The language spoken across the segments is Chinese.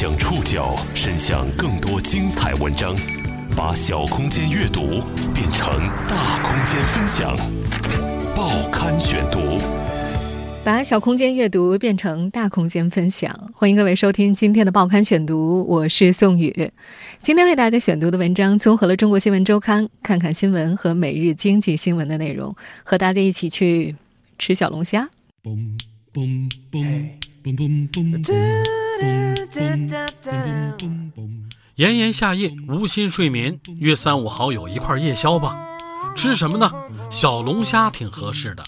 将触角伸向更多精彩文章，把小空间阅读变成大空间分享。报刊选读，把小空间阅读变成大空间分享。欢迎各位收听今天的报刊选读，我是宋宇。今天为大家选读的文章综合了《中国新闻周刊》、《看看新闻》和《每日经济新闻》的内容，和大家一起去吃小龙虾。炎炎夏夜，无心睡眠，约三五好友一块夜宵吧。吃什么呢？小龙虾挺合适的。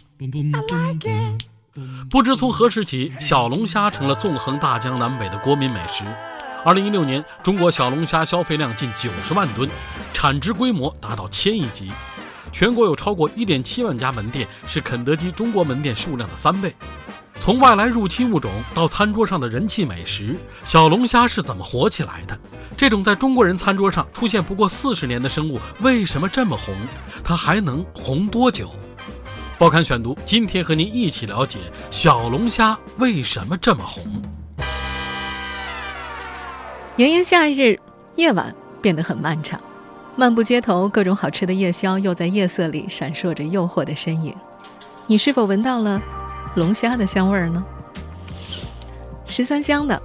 不知从何时起，小龙虾成了纵横大江南北的国民美食。二零一六年，中国小龙虾消费量近九十万吨，产值规模达到千亿级。全国有超过一点七万家门店，是肯德基中国门店数量的三倍。从外来入侵物种到餐桌上的人气美食，小龙虾是怎么火起来的？这种在中国人餐桌上出现不过四十年的生物，为什么这么红？它还能红多久？报刊选读，今天和您一起了解小龙虾为什么这么红。炎炎夏日，夜晚变得很漫长，漫步街头，各种好吃的夜宵又在夜色里闪烁着诱惑的身影。你是否闻到了？龙虾的香味儿呢？十三香的、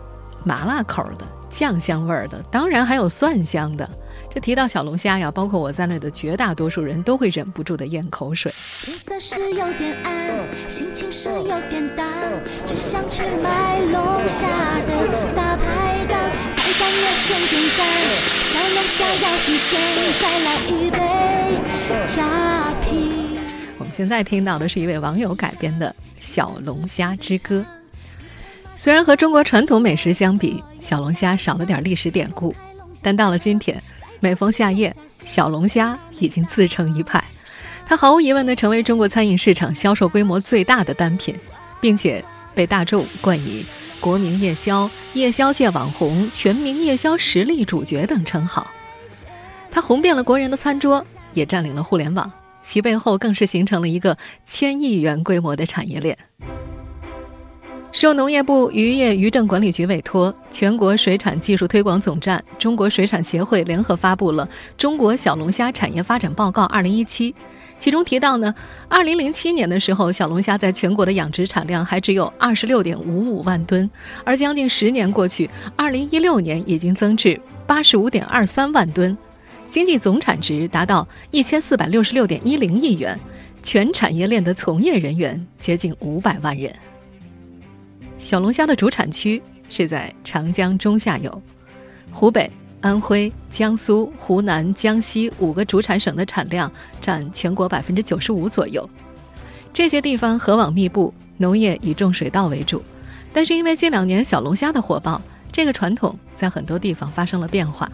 麻辣口的、酱香味儿的，当然还有蒜香的。这提到小龙虾呀，包括我在内的绝大多数人都会忍不住的咽口水。天色是有点暗，心情是有点淡，只想去买龙虾的大排档，菜单也很简单，小龙虾要新鲜，再来一杯扎啤。现在听到的是一位网友改编的。小龙虾之歌，虽然和中国传统美食相比，小龙虾少了点历史典故，但到了今天，每逢夏夜，小龙虾已经自成一派。它毫无疑问地成为中国餐饮市场销售规模最大的单品，并且被大众冠以“国民夜宵”“夜宵界网红”“全民夜宵实力主角”等称号。它红遍了国人的餐桌，也占领了互联网。其背后更是形成了一个千亿元规模的产业链。受农业部渔业渔政管理局委托，全国水产技术推广总站、中国水产协会联合发布了《中国小龙虾产业发展报告（二零一七）》，其中提到呢，二零零七年的时候，小龙虾在全国的养殖产量还只有二十六点五五万吨，而将近十年过去，二零一六年已经增至八十五点二三万吨。经济总产值达到一千四百六十六点一零亿元，全产业链的从业人员接近五百万人。小龙虾的主产区是在长江中下游，湖北、安徽、江苏、湖南、江西五个主产省的产量占全国百分之九十五左右。这些地方河网密布，农业以种水稻为主，但是因为近两年小龙虾的火爆，这个传统在很多地方发生了变化。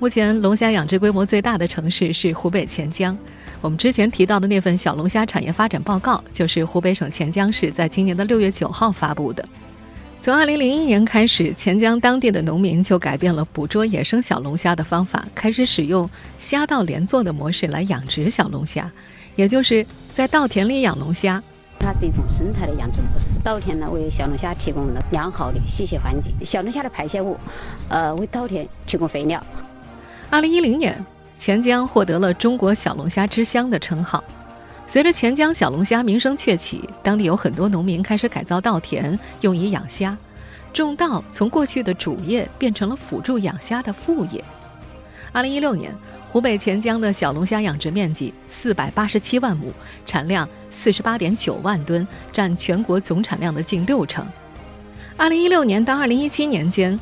目前龙虾养殖规模最大的城市是湖北潜江。我们之前提到的那份小龙虾产业发展报告，就是湖北省潜江市在今年的六月九号发布的。从二零零一年开始，潜江当地的农民就改变了捕捉野生小龙虾的方法，开始使用虾稻连作的模式来养殖小龙虾，也就是在稻田里养龙虾。它是一种生态的养殖模式，稻田呢为小龙虾提供了良好的栖息环境，小龙虾的排泄物，呃为稻田提供肥料。二零一零年，钱江获得了“中国小龙虾之乡”的称号。随着钱江小龙虾名声鹊起，当地有很多农民开始改造稻田，用以养虾。种稻从过去的主业变成了辅助养虾的副业。二零一六年，湖北潜江的小龙虾养殖面积四百八十七万亩，产量四十八点九万吨，占全国总产量的近六成。二零一六年到二零一七年间。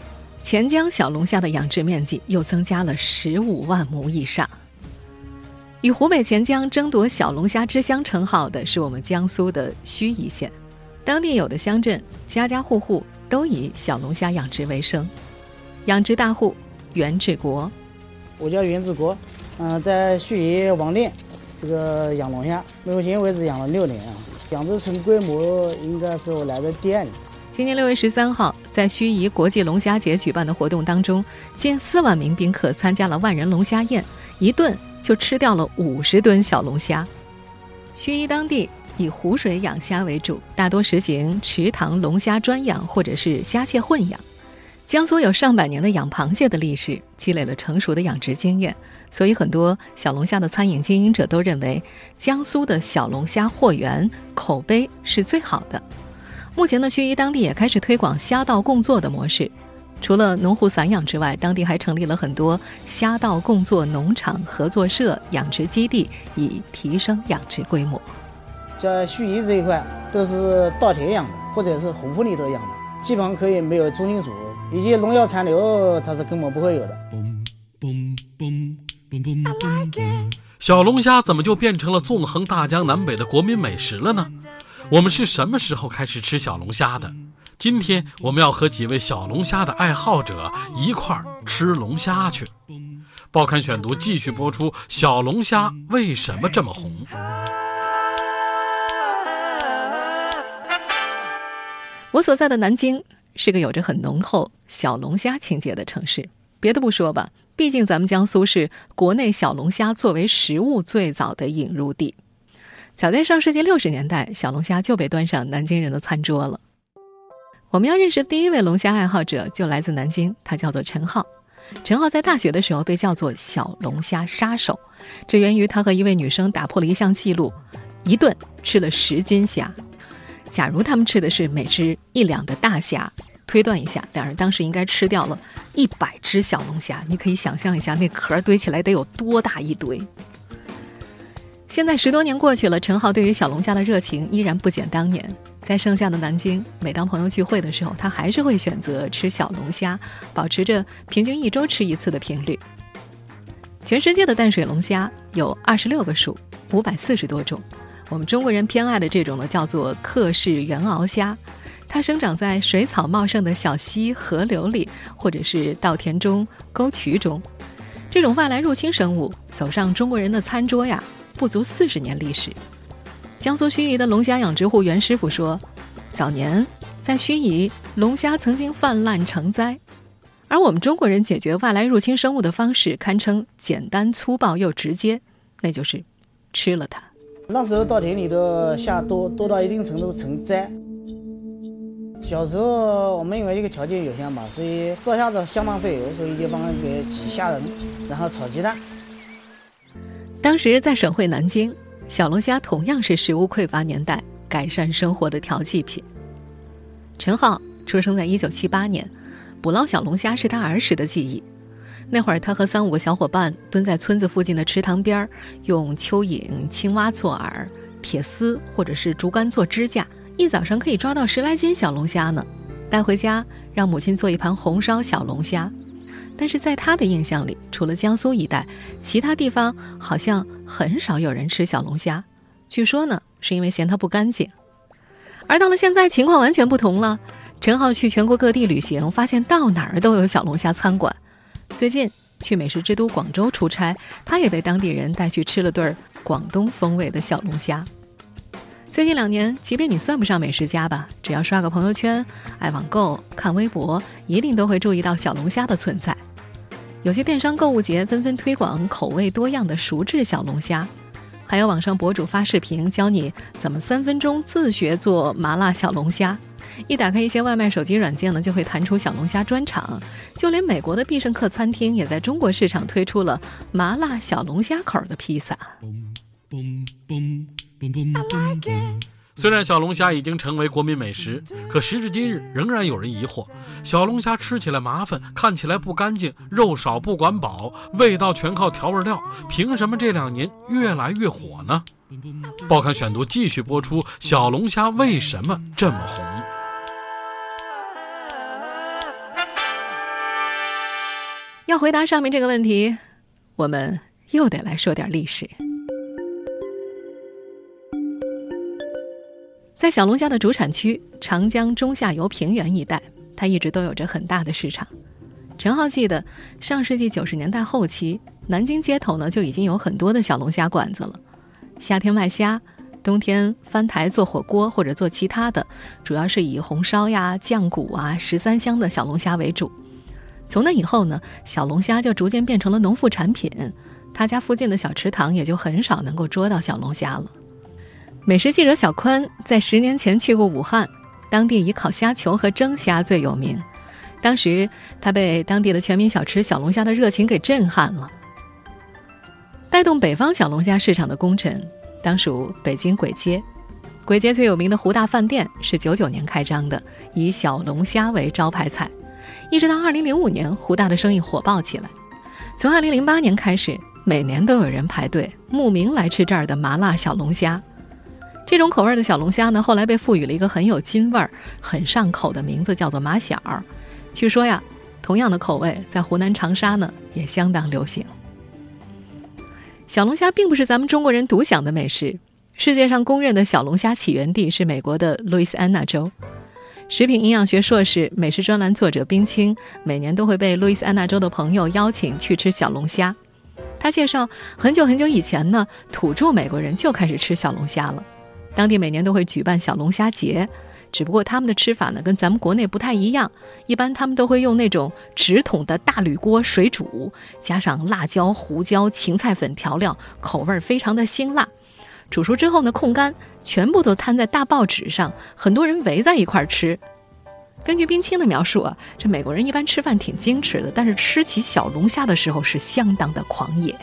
钱江小龙虾的养殖面积又增加了十五万亩以上。与湖北潜江争夺“小龙虾之乡”称号的是我们江苏的盱眙县，当地有的乡镇家家户户都以小龙虾养殖为生。养殖大户袁志国，我叫袁志国，嗯，在盱眙王店这个养龙虾，目前为止养了六年啊，养殖成规模应该是我来的第二年。今年六月十三号，在盱眙国际龙虾节举办的活动当中，近四万名宾客参加了万人龙虾宴，一顿就吃掉了五十吨小龙虾。盱眙当地以湖水养虾为主，大多实行池塘龙虾专养或者是虾蟹混养。江苏有上百年的养螃蟹的历史，积累了成熟的养殖经验，所以很多小龙虾的餐饮经营者都认为，江苏的小龙虾货源口碑是最好的。目前呢，盱眙当地也开始推广虾稻共作的模式，除了农户散养之外，当地还成立了很多虾稻共作农场、合作社、养殖基地，以提升养殖规模。在盱眙这一块，都是稻田养的，或者是湖泊里头养的，基本上可以没有重金属。以及农药残留，它是根本不会有的。小龙虾怎么就变成了纵横大江南北的国民美食了呢？我们是什么时候开始吃小龙虾的？今天我们要和几位小龙虾的爱好者一块儿吃龙虾去。报刊选读继续播出：小龙虾为什么这么红？我所在的南京。是个有着很浓厚小龙虾情节的城市。别的不说吧，毕竟咱们江苏是国内小龙虾作为食物最早的引入地。早在上世纪六十年代，小龙虾就被端上南京人的餐桌了。我们要认识第一位龙虾爱好者，就来自南京，他叫做陈浩。陈浩在大学的时候被叫做“小龙虾杀手”，这源于他和一位女生打破了一项记录，一顿吃了十斤虾。假如他们吃的是每只一两的大虾。推断一下，两人当时应该吃掉了一百只小龙虾。你可以想象一下，那壳堆起来得有多大一堆。现在十多年过去了，陈浩对于小龙虾的热情依然不减当年。在盛夏的南京，每当朋友聚会的时候，他还是会选择吃小龙虾，保持着平均一周吃一次的频率。全世界的淡水龙虾有二十六个属，五百四十多种。我们中国人偏爱的这种呢，叫做克氏原螯虾。它生长在水草茂盛的小溪、河流里，或者是稻田中、沟渠中。这种外来入侵生物走上中国人的餐桌呀，不足四十年历史。江苏盱眙的龙虾养殖户袁师傅说，早年在盱眙，龙虾曾经泛滥成灾，而我们中国人解决外来入侵生物的方式堪称简单粗暴又直接，那就是吃了它。那时候稻田里的虾多多到一定程度成灾。小时候我们因为这个条件有限嘛，所以造虾子相当费油，所以就帮给挤虾仁，然后炒鸡蛋。当时在省会南京，小龙虾同样是食物匮乏年代改善生活的调剂品。陈浩出生在一九七八年，捕捞小龙虾是他儿时的记忆。那会儿他和三五个小伙伴蹲在村子附近的池塘边，用蚯蚓、青蛙做饵，铁丝或者是竹竿做支架。一早上可以抓到十来斤小龙虾呢，带回家让母亲做一盘红烧小龙虾。但是在他的印象里，除了江苏一带，其他地方好像很少有人吃小龙虾。据说呢，是因为嫌它不干净。而到了现在，情况完全不同了。陈浩去全国各地旅行，发现到哪儿都有小龙虾餐馆。最近去美食之都广州出差，他也被当地人带去吃了顿广东风味的小龙虾。最近两年，即便你算不上美食家吧，只要刷个朋友圈、爱网购、看微博，一定都会注意到小龙虾的存在。有些电商购物节纷纷推广口味多样的熟制小龙虾，还有网上博主发视频教你怎么三分钟自学做麻辣小龙虾。一打开一些外卖手机软件呢，就会弹出小龙虾专场。就连美国的必胜客餐厅也在中国市场推出了麻辣小龙虾口的披萨。虽然小龙虾已经成为国民美食，可时至今日，仍然有人疑惑：小龙虾吃起来麻烦，看起来不干净，肉少不管饱，味道全靠调味料，凭什么这两年越来越火呢？报刊选读继续播出：小龙虾为什么这么红？要回答上面这个问题，我们又得来说点历史。在小龙虾的主产区长江中下游平原一带，它一直都有着很大的市场。陈浩记得，上世纪九十年代后期，南京街头呢就已经有很多的小龙虾馆子了。夏天卖虾，冬天翻台做火锅或者做其他的，主要是以红烧呀、酱骨啊、十三香的小龙虾为主。从那以后呢，小龙虾就逐渐变成了农副产品，他家附近的小池塘也就很少能够捉到小龙虾了。美食记者小宽在十年前去过武汉，当地以烤虾球和蒸虾最有名。当时他被当地的全民小吃小龙虾的热情给震撼了。带动北方小龙虾市场的功臣，当属北京簋街。簋街最有名的胡大饭店是九九年开张的，以小龙虾为招牌菜。一直到二零零五年，胡大的生意火爆起来。从二零零八年开始，每年都有人排队慕名来吃这儿的麻辣小龙虾。这种口味的小龙虾呢，后来被赋予了一个很有京味儿、很上口的名字，叫做马小儿。据说呀，同样的口味在湖南长沙呢也相当流行。小龙虾并不是咱们中国人独享的美食，世界上公认的小龙虾起源地是美国的路易斯安那州。食品营养学硕士、美食专栏作者冰清每年都会被路易斯安那州的朋友邀请去吃小龙虾。他介绍，很久很久以前呢，土著美国人就开始吃小龙虾了。当地每年都会举办小龙虾节，只不过他们的吃法呢跟咱们国内不太一样。一般他们都会用那种直筒的大铝锅水煮，加上辣椒、胡椒、芹菜粉调料，口味非常的辛辣。煮熟之后呢，控干，全部都摊在大报纸上，很多人围在一块儿吃。根据冰清的描述啊，这美国人一般吃饭挺矜持的，但是吃起小龙虾的时候是相当的狂野。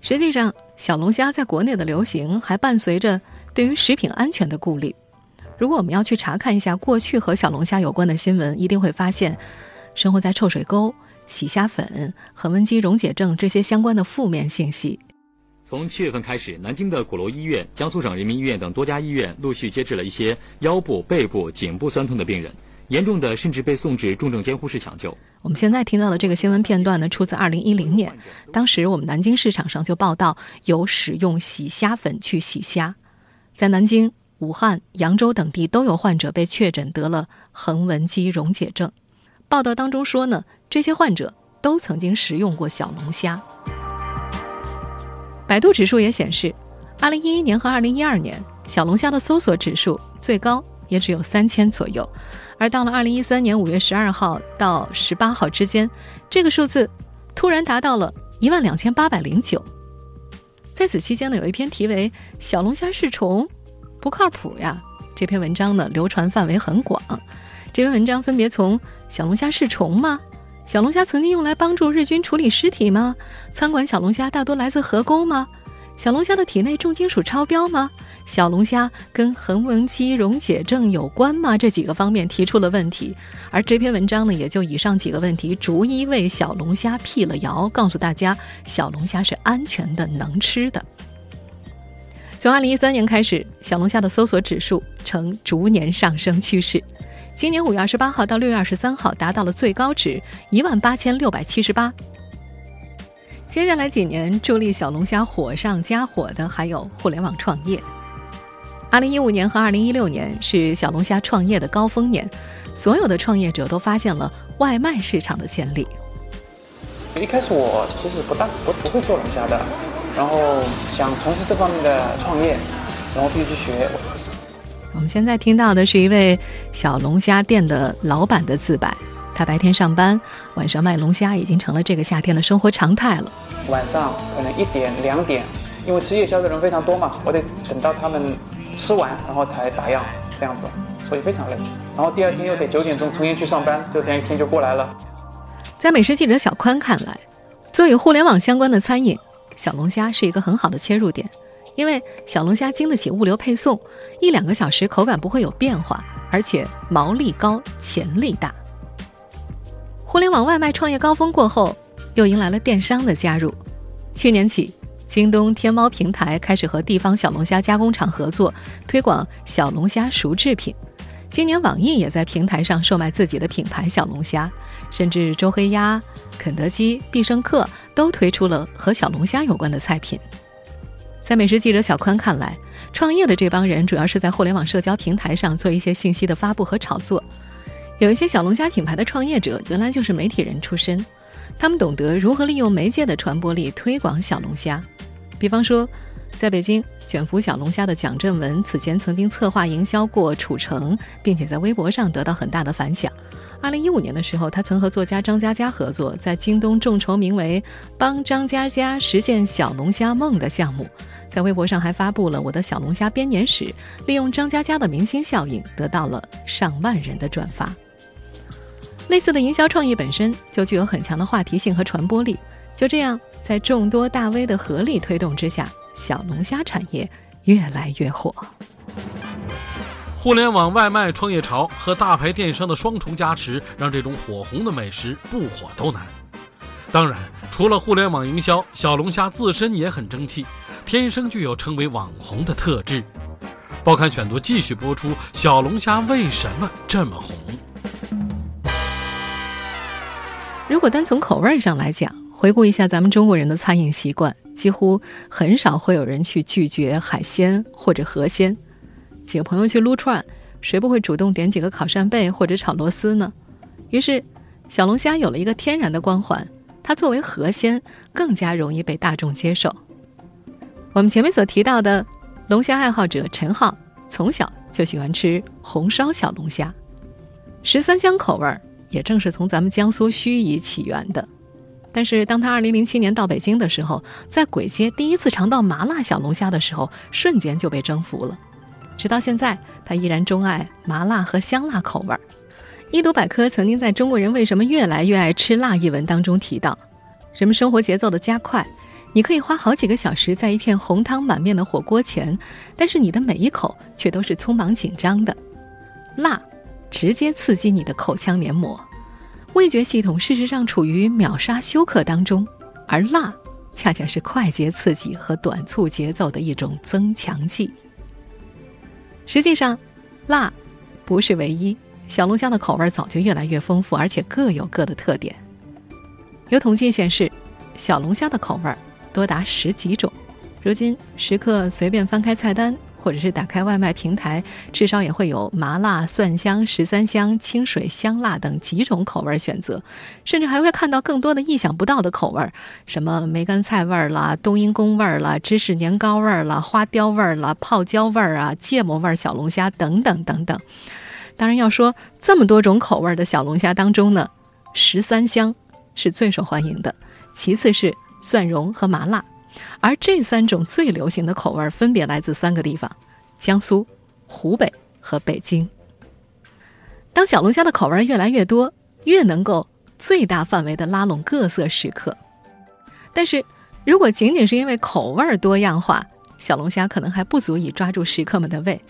实际上，小龙虾在国内的流行还伴随着对于食品安全的顾虑。如果我们要去查看一下过去和小龙虾有关的新闻，一定会发现，生活在臭水沟、洗虾粉、恒温机溶解症这些相关的负面信息。从七月份开始，南京的鼓楼医院、江苏省人民医院等多家医院陆续接治了一些腰部、背部、颈部酸痛的病人。严重的甚至被送至重症监护室抢救。我们现在听到的这个新闻片段呢，出自2010年，当时我们南京市场上就报道有使用洗虾粉去洗虾，在南京、武汉、扬州等地都有患者被确诊得了横纹肌溶解症。报道当中说呢，这些患者都曾经食用过小龙虾。百度指数也显示，2011年和2012年小龙虾的搜索指数最高也只有三千左右。而到了二零一三年五月十二号到十八号之间，这个数字突然达到了一万两千八百零九。在此期间呢，有一篇题为《小龙虾是虫，不靠谱呀》这篇文章呢，流传范围很广。这篇文章分别从“小龙虾是虫吗？小龙虾曾经用来帮助日军处理尸体吗？餐馆小龙虾大多来自河沟吗？小龙虾的体内重金属超标吗？”小龙虾跟横纹肌溶解症有关吗？这几个方面提出了问题，而这篇文章呢，也就以上几个问题逐一为小龙虾辟了谣，告诉大家小龙虾是安全的、能吃的。从二零一三年开始，小龙虾的搜索指数呈逐年上升趋势，今年五月二十八号到六月二十三号达到了最高值一万八千六百七十八。接下来几年助力小龙虾火上加火的还有互联网创业。二零一五年和二零一六年是小龙虾创业的高峰年，所有的创业者都发现了外卖市场的潜力。一开始我其实不大不不会做龙虾的，然后想从事这方面的创业，然后必须去学。我们现在听到的是一位小龙虾店的老板的自白，他白天上班，晚上卖龙虾已经成了这个夏天的生活常态了。晚上可能一点两点，因为吃夜宵的人非常多嘛，我得等到他们。吃完然后才打烊，这样子，所以非常累。然后第二天又得九点钟重新去上班，就这样一天就过来了。在美食记者小宽看来，做与互联网相关的餐饮，小龙虾是一个很好的切入点，因为小龙虾经得起物流配送，一两个小时口感不会有变化，而且毛利高，潜力大。互联网外卖创业高峰过后，又迎来了电商的加入，去年起。京东、天猫平台开始和地方小龙虾加工厂合作，推广小龙虾熟制品。今年，网易也在平台上售卖自己的品牌小龙虾，甚至周黑鸭、肯德基、必胜客都推出了和小龙虾有关的菜品。在美食记者小宽看来，创业的这帮人主要是在互联网社交平台上做一些信息的发布和炒作。有一些小龙虾品牌的创业者原来就是媒体人出身，他们懂得如何利用媒介的传播力推广小龙虾。比方说，在北京卷福小龙虾的蒋振文，此前曾经策划营销过褚橙，并且在微博上得到很大的反响。二零一五年的时候，他曾和作家张嘉佳合作，在京东众筹名为“帮张嘉佳实现小龙虾梦”的项目，在微博上还发布了我的小龙虾编年史，利用张嘉佳的明星效应，得到了上万人的转发。类似的营销创意本身就具有很强的话题性和传播力。就这样，在众多大 V 的合力推动之下，小龙虾产业越来越火。互联网外卖创业潮和大牌电商的双重加持，让这种火红的美食不火都难。当然，除了互联网营销，小龙虾自身也很争气，天生具有成为网红的特质。报刊选读继续播出：小龙虾为什么这么红？如果单从口味上来讲，回顾一下咱们中国人的餐饮习惯，几乎很少会有人去拒绝海鲜或者河鲜。几个朋友去撸串，谁不会主动点几个烤扇贝或者炒螺丝呢？于是，小龙虾有了一个天然的光环，它作为河鲜更加容易被大众接受。我们前面所提到的龙虾爱好者陈浩，从小就喜欢吃红烧小龙虾，十三香口味儿。也正是从咱们江苏盱眙起源的，但是当他2007年到北京的时候，在簋街第一次尝到麻辣小龙虾的时候，瞬间就被征服了。直到现在，他依然钟爱麻辣和香辣口味儿。一读百科曾经在中国人为什么越来越爱吃辣一文当中提到，人们生活节奏的加快，你可以花好几个小时在一片红汤满面的火锅前，但是你的每一口却都是匆忙紧张的，辣。直接刺激你的口腔黏膜，味觉系统事实上处于秒杀休克当中，而辣恰恰是快捷刺激和短促节奏的一种增强剂。实际上，辣不是唯一，小龙虾的口味早就越来越丰富，而且各有各的特点。有统计显示，小龙虾的口味多达十几种。如今，食客随便翻开菜单。或者是打开外卖平台，至少也会有麻辣、蒜香、十三香、清水、香辣等几种口味选择，甚至还会看到更多的意想不到的口味，什么梅干菜味儿啦、冬阴功味儿啦、芝士年糕味儿啦、花雕味儿啦、泡椒味儿啊、芥末味儿小龙虾等等等等。当然，要说这么多种口味的小龙虾当中呢，十三香是最受欢迎的，其次是蒜蓉和麻辣。而这三种最流行的口味分别来自三个地方：江苏、湖北和北京。当小龙虾的口味越来越多，越能够最大范围的拉拢各色食客。但是，如果仅仅是因为口味多样化，小龙虾可能还不足以抓住食客们的胃。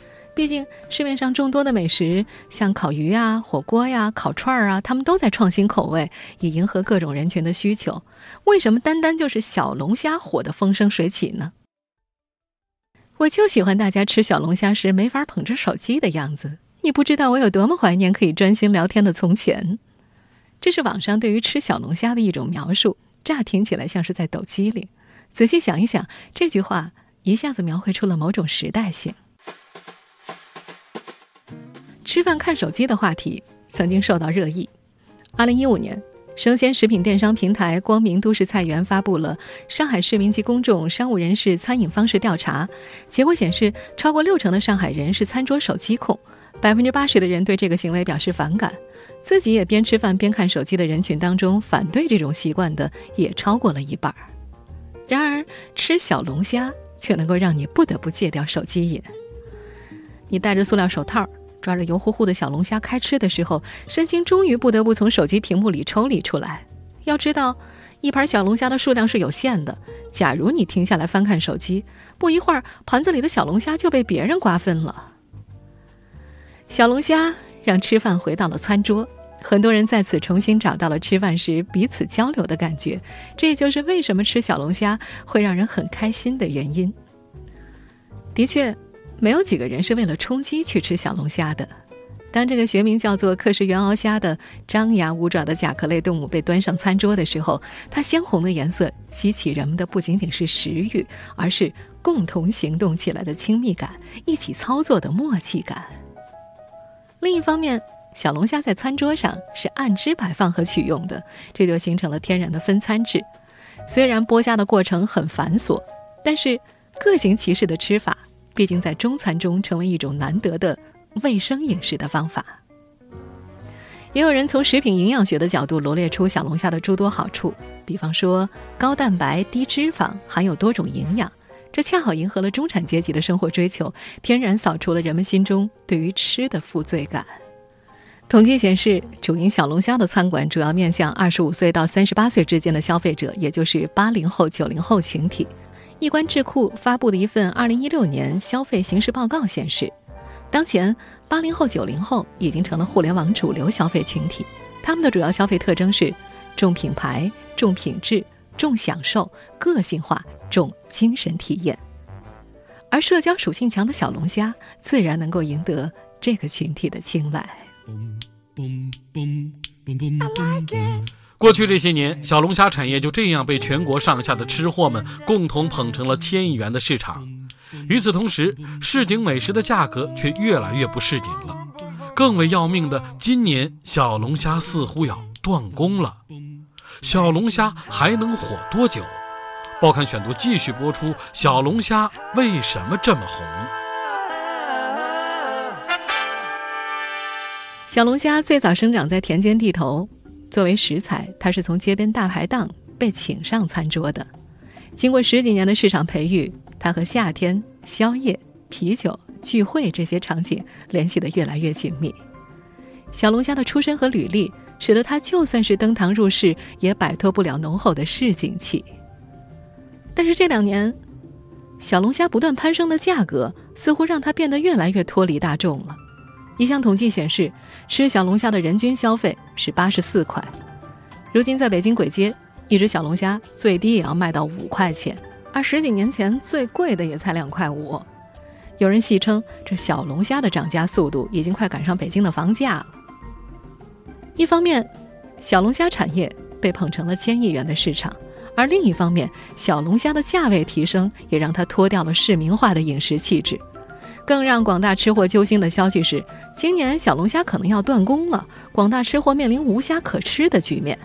毕竟市面上众多的美食，像烤鱼啊、火锅呀、烤串儿啊，他们都在创新口味，以迎合各种人群的需求。为什么单单就是小龙虾火得风生水起呢？我就喜欢大家吃小龙虾时没法捧着手机的样子。你不知道我有多么怀念可以专心聊天的从前。这是网上对于吃小龙虾的一种描述，乍听起来像是在抖机灵。仔细想一想，这句话一下子描绘出了某种时代性。吃饭看手机的话题曾经受到热议。二零一五年，生鲜食品电商平台光明都市菜园发布了上海市民及公众商务人士餐饮方式调查，结果显示，超过六成的上海人是餐桌手机控，百分之八十的人对这个行为表示反感。自己也边吃饭边看手机的人群当中，反对这种习惯的也超过了一半儿。然而，吃小龙虾却能够让你不得不戒掉手机瘾。你戴着塑料手套。抓着油乎乎的小龙虾开吃的时候，身心终于不得不从手机屏幕里抽离出来。要知道，一盘小龙虾的数量是有限的。假如你停下来翻看手机，不一会儿，盘子里的小龙虾就被别人瓜分了。小龙虾让吃饭回到了餐桌，很多人在此重新找到了吃饭时彼此交流的感觉。这也就是为什么吃小龙虾会让人很开心的原因。的确。没有几个人是为了充饥去吃小龙虾的。当这个学名叫做克氏原螯虾的张牙舞爪的甲壳类动物被端上餐桌的时候，它鲜红的颜色激起人们的不仅仅是食欲，而是共同行动起来的亲密感，一起操作的默契感。另一方面，小龙虾在餐桌上是按只摆放和取用的，这就形成了天然的分餐制。虽然剥虾的过程很繁琐，但是各行其事的吃法。毕竟，在中餐中成为一种难得的卫生饮食的方法。也有人从食品营养学的角度罗列出小龙虾的诸多好处，比方说高蛋白、低脂肪，含有多种营养，这恰好迎合了中产阶级的生活追求，天然扫除了人们心中对于吃的负罪感。统计显示，主营小龙虾的餐馆主要面向二十五岁到三十八岁之间的消费者，也就是八零后、九零后群体。易观智库发布的一份二零一六年消费形势报告显示，当前八零后、九零后已经成了互联网主流消费群体。他们的主要消费特征是重品牌、重品质、重享受、个性化、重精神体验。而社交属性强的小龙虾，自然能够赢得这个群体的青睐。过去这些年，小龙虾产业就这样被全国上下的吃货们共同捧成了千亿元的市场。与此同时，市井美食的价格却越来越不市井了。更为要命的，今年小龙虾似乎要断供了。小龙虾还能火多久？报刊选读继续播出：小龙虾为什么这么红？小龙虾最早生长在田间地头，作为食材，它是从街边大排档被请上餐桌的。经过十几年的市场培育，它和夏天、宵夜、啤酒、聚会这些场景联系得越来越紧密。小龙虾的出身和履历，使得它就算是登堂入室，也摆脱不了浓厚的市井气。但是这两年，小龙虾不断攀升的价格，似乎让它变得越来越脱离大众了。一项统计显示，吃小龙虾的人均消费是八十四块。如今在北京簋街，一只小龙虾最低也要卖到五块钱，而十几年前最贵的也才两块五。有人戏称，这小龙虾的涨价速度已经快赶上北京的房价了。一方面，小龙虾产业被捧成了千亿元的市场；而另一方面，小龙虾的价位提升也让它脱掉了市民化的饮食气质。更让广大吃货揪心的消息是，今年小龙虾可能要断供了，广大吃货面临无虾可吃的局面。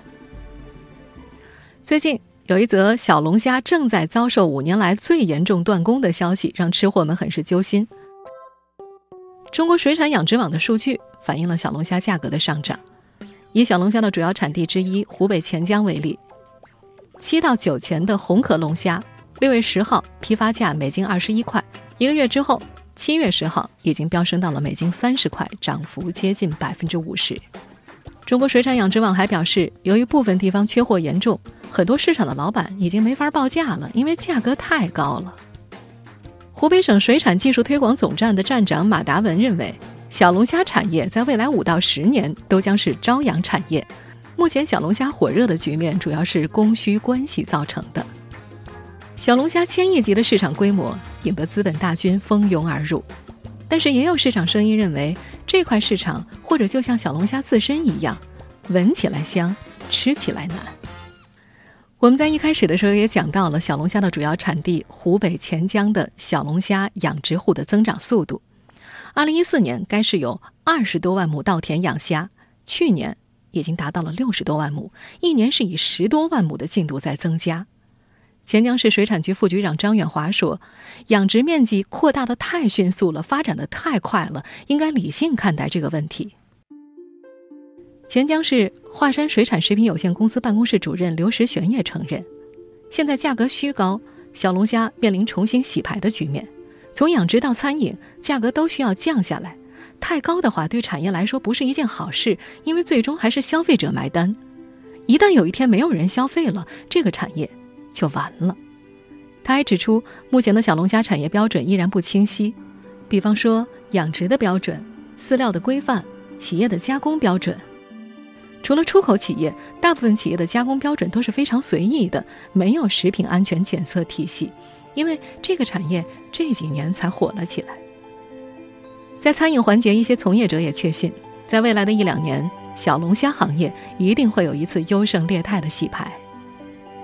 最近有一则小龙虾正在遭受五年来最严重断供的消息，让吃货们很是揪心。中国水产养殖网的数据反映了小龙虾价格的上涨。以小龙虾的主要产地之一湖北潜江为例，七到九钱的红壳龙虾，六月十号批发价每斤二十一块，一个月之后。七月十号已经飙升到了每斤三十块，涨幅接近百分之五十。中国水产养殖网还表示，由于部分地方缺货严重，很多市场的老板已经没法报价了，因为价格太高了。湖北省水产技术推广总站的站长马达文认为，小龙虾产业在未来五到十年都将是朝阳产业。目前小龙虾火热的局面主要是供需关系造成的。小龙虾千亿级的市场规模，引得资本大军蜂拥而入。但是，也有市场声音认为，这块市场或者就像小龙虾自身一样，闻起来香，吃起来难。我们在一开始的时候也讲到了小龙虾的主要产地湖北潜江的小龙虾养殖户的增长速度。二零一四年，该市有二十多万亩稻田养虾，去年已经达到了六十多万亩，一年是以十多万亩的进度在增加。潜江市水产局副局长张远华说：“养殖面积扩大的太迅速了，发展的太快了，应该理性看待这个问题。”潜江市华山水产食品有限公司办公室主任刘石璇也承认，现在价格虚高，小龙虾面临重新洗牌的局面。从养殖到餐饮，价格都需要降下来。太高的话，对产业来说不是一件好事，因为最终还是消费者买单。一旦有一天没有人消费了，这个产业。就完了。他还指出，目前的小龙虾产业标准依然不清晰，比方说养殖的标准、饲料的规范、企业的加工标准。除了出口企业，大部分企业的加工标准都是非常随意的，没有食品安全检测体系。因为这个产业这几年才火了起来。在餐饮环节，一些从业者也确信，在未来的一两年，小龙虾行业一定会有一次优胜劣汰的洗牌。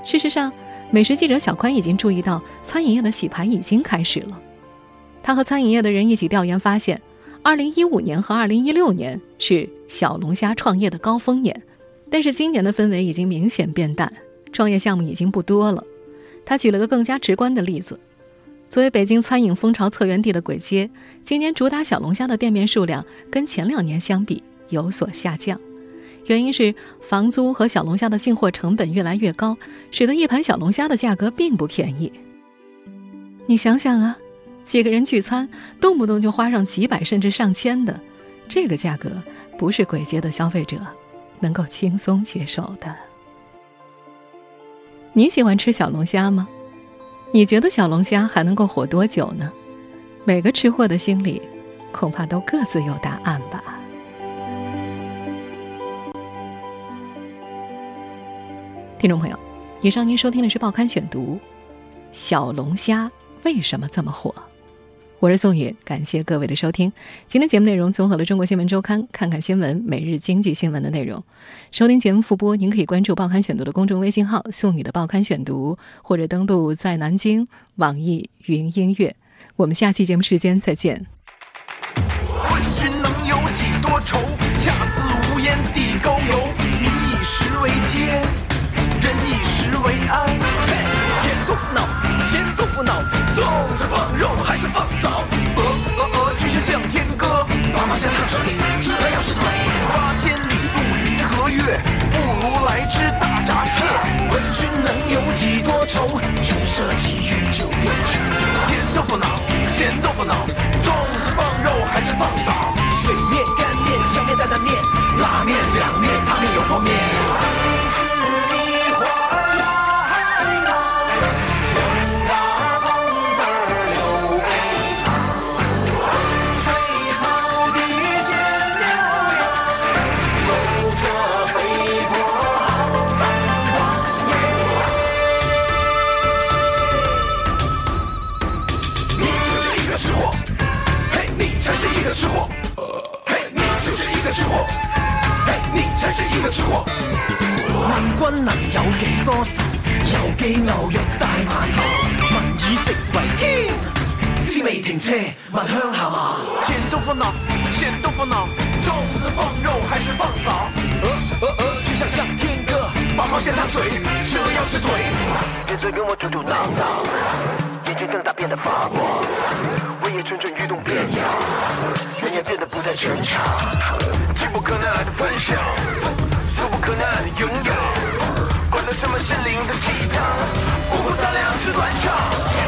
事实上，美食记者小宽已经注意到，餐饮业的洗牌已经开始了。他和餐饮业的人一起调研发现，2015年和2016年是小龙虾创业的高峰年，但是今年的氛围已经明显变淡，创业项目已经不多了。他举了个更加直观的例子：作为北京餐饮风潮策源地的簋街，今年主打小龙虾的店面数量跟前两年相比有所下降。原因是房租和小龙虾的进货成本越来越高，使得一盘小龙虾的价格并不便宜。你想想啊，几个人聚餐，动不动就花上几百甚至上千的，这个价格不是鬼街的消费者能够轻松接受的。你喜欢吃小龙虾吗？你觉得小龙虾还能够火多久呢？每个吃货的心里，恐怕都各自有答案吧。听众朋友，以上您收听的是《报刊选读》，小龙虾为什么这么火？我是宋宇，感谢各位的收听。今天节目内容综合了《中国新闻周刊》《看看新闻》《每日经济新闻》的内容。收听节目复播，您可以关注《报刊选读》的公众微信号“宋宇的报刊选读”，或者登录在南京网易云音乐。我们下期节目时间再见。问君能有几多愁？恰似无烟地沟油。豆腐脑，咸豆腐脑，粽子放肉还是放枣？鹅鹅鹅，曲项向天歌。爸妈先烫水，吃了要吃腿。八千里路云和月，不如来只大闸蟹。问君能有几多愁？穷奢极欲就六尺。甜豆腐脑，咸豆腐脑，粽子放肉还是放枣？水面、干面、小面、担担面，拉面、凉面、汤面、油泼面。全场，最不可耐的分享，俗不可耐的拥有，管他什么心灵的鸡汤，不鼓掌两次断场。